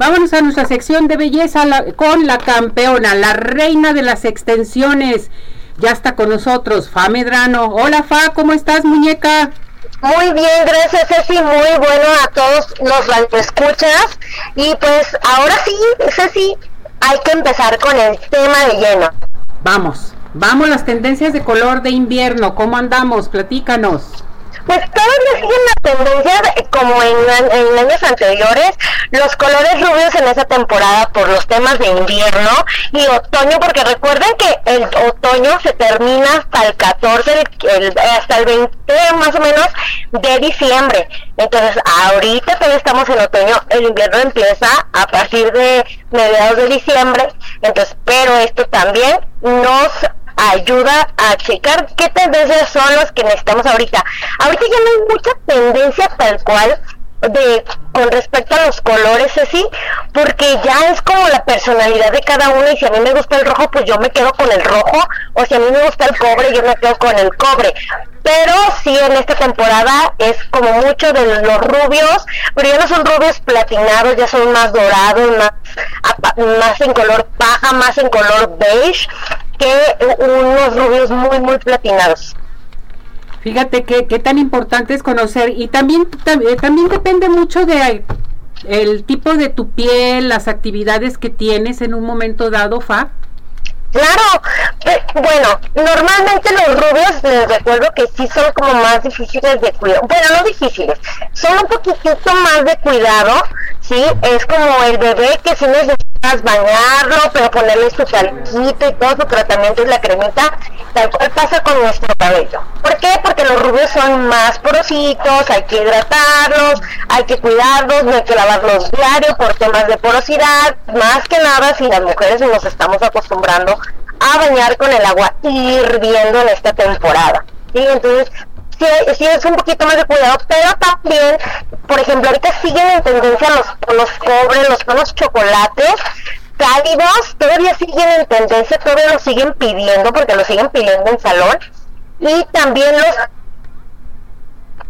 Vámonos a nuestra sección de belleza con la campeona, la reina de las extensiones. Ya está con nosotros, Fa Medrano. Hola Fa, ¿cómo estás, muñeca? Muy bien, gracias Ceci, muy bueno a todos los escuchas. Y pues ahora sí, Ceci, hay que empezar con el tema de lleno. Vamos, vamos las tendencias de color de invierno, ¿cómo andamos? Platícanos. Pues todavía siguen la tendencia como en, años anteriores, los colores rubios en esa temporada por los temas de invierno y otoño, porque recuerden que el otoño se termina hasta el 14, hasta el 20 más o menos de diciembre. Entonces, ahorita todavía estamos en otoño, el invierno empieza a partir de mediados de diciembre, entonces, pero esto también nos ayuda a checar qué tendencias son las que necesitamos ahorita. Ahorita ya no hay mucha tendencia tal cual de con respecto a los colores así porque ya es como la personalidad de cada uno y si a mí me gusta el rojo pues yo me quedo con el rojo o si a mí me gusta el cobre yo me quedo con el cobre pero sí en esta temporada es como mucho de los rubios pero ya no son rubios platinados ya son más dorados más más en color paja más en color beige que unos rubios muy, muy platinados. Fíjate que, qué tan importante es conocer y también, también, eh, también depende mucho de el tipo de tu piel, las actividades que tienes en un momento dado, Fa. Claro, eh, bueno, normalmente los rubios les recuerdo que sí son como más difíciles de cuidar, bueno, no difíciles, son un poquitito más de cuidado, sí, es como el bebé que si necesitas bañarlo, pero ponerle su calcito y todo su tratamiento y la cremita, tal cual pasa con nuestro cabello. ¿Por qué? Porque los rubios son más porositos, hay que hidratarlos, hay que cuidarlos, no hay que lavarlos diario por temas de porosidad, más que nada si las mujeres nos estamos acostumbrando a bañar con el agua hirviendo en esta temporada. y Entonces, sí, es un poquito más de cuidado, pero también, por ejemplo, ahorita siguen en tendencia los tonos cobre, los tonos chocolates, cálidos, todavía siguen en tendencia, todavía lo siguen pidiendo, porque lo siguen pidiendo en salón, y también los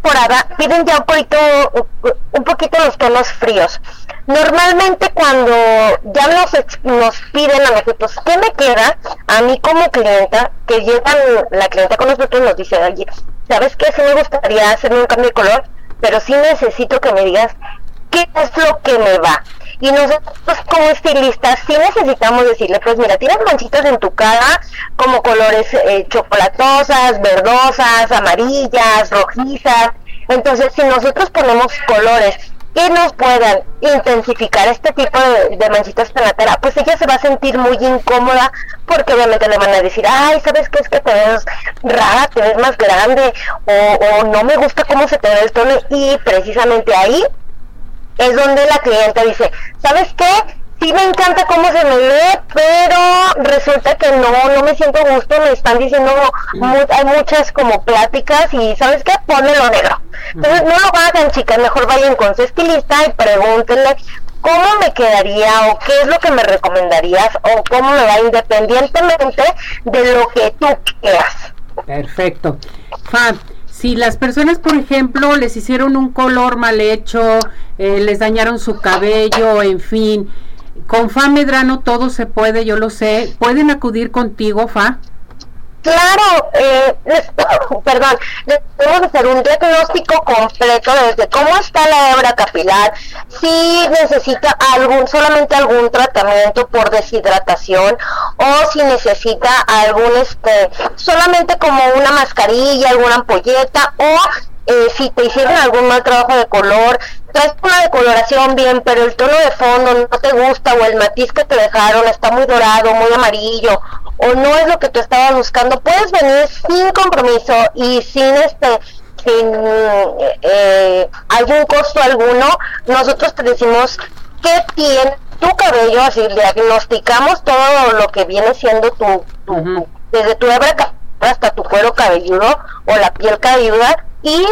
temporada piden ya un poquito, un poquito los tonos fríos. Normalmente cuando ya nos, nos piden a nosotros, ¿qué me queda? A mí como clienta, que llega la clienta con nosotros nos dice, oye, ¿sabes qué? Sí me gustaría hacerme un cambio de color, pero sí necesito que me digas qué es lo que me va. Y nosotros como estilistas sí necesitamos decirle, pues mira, tienes manchitas en tu cara como colores eh, chocolatosas, verdosas, amarillas, rojizas. Entonces, si nosotros ponemos colores que nos puedan intensificar este tipo de, manchitas en la cara, pues ella se va a sentir muy incómoda porque obviamente le van a decir, ay, ¿sabes qué es que te ves rara, te ves más grande o, o no me gusta cómo se te ve el tono y precisamente ahí es donde la clienta dice, ¿sabes qué? Sí me encanta cómo se me ve, pero resulta que no, no me siento gusto, me están diciendo, hay muchas como pláticas y ¿sabes qué? Pónmelo negro. No lo hagan chicas, mejor vayan con su estilista y pregúntenle cómo me quedaría o qué es lo que me recomendarías o cómo me va independientemente de lo que tú quieras. Perfecto. Fab, si las personas, por ejemplo, les hicieron un color mal hecho, eh, les dañaron su cabello, en fin, con Fa Medrano todo se puede, yo lo sé. ¿Pueden acudir contigo, Fa? Claro, eh, perdón, debemos hacer un diagnóstico completo desde cómo está la hebra capilar, si necesita algún, solamente algún tratamiento por deshidratación o si necesita algún, este, solamente como una mascarilla, alguna ampolleta o eh, si te hicieron algún mal trabajo de color, bien, pero el tono de fondo no te gusta o el matiz que te dejaron está muy dorado, muy amarillo o no es lo que tú estabas buscando, puedes venir sin compromiso y sin este sin eh, algún costo alguno, nosotros te decimos qué tiene tu cabello, así diagnosticamos todo lo que viene siendo tu, desde tu hebra hasta tu cuero cabelludo o la piel cabelluda y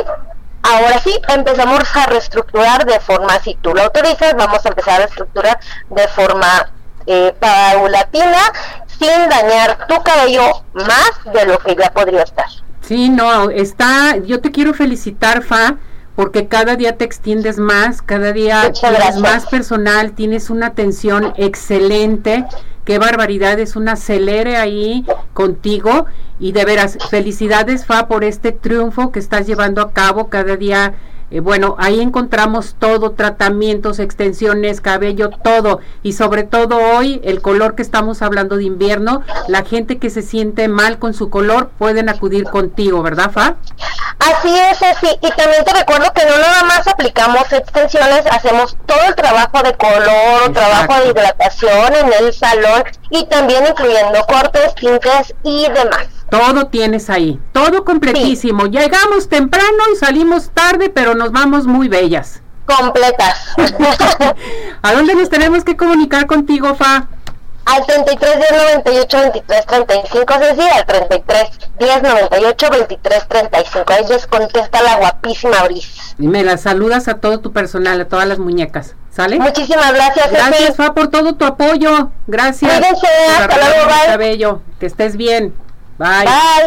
ahora sí empezamos a reestructurar de forma, si tú lo autorizas, vamos a empezar a reestructurar de forma eh, paulatina sin dañar tu cabello más de lo que ya podría estar. Sí, no, está, yo te quiero felicitar, Fa, porque cada día te extiendes más, cada día tienes más personal, tienes una atención excelente. Qué barbaridad, es un acelere ahí contigo y de veras, felicidades Fa por este triunfo que estás llevando a cabo cada día eh, bueno, ahí encontramos todo, tratamientos, extensiones, cabello, todo. Y sobre todo hoy, el color que estamos hablando de invierno, la gente que se siente mal con su color pueden acudir contigo, ¿verdad, Fa? Así es, sí. Y también te recuerdo que no nada más aplicamos extensiones, hacemos todo el trabajo de color, trabajo de hidratación en el salón y también incluyendo cortes, tintes y demás. Todo tienes ahí, todo completísimo. Llegamos temprano y salimos tarde, pero nos vamos muy bellas. Completas. ¿A dónde nos tenemos que comunicar contigo, Fa? Al 33 10 98 23 35, Ceci, al 33 10 98 23 35. Ahí les contesta la guapísima Bris. Y me la saludas a todo tu personal, a todas las muñecas. ¿Sale? Muchísimas gracias. Gracias, Fa, por todo tu apoyo. Gracias. Cuídense, hasta luego, bye. Cabello. Que estés bien. Bye. Bye.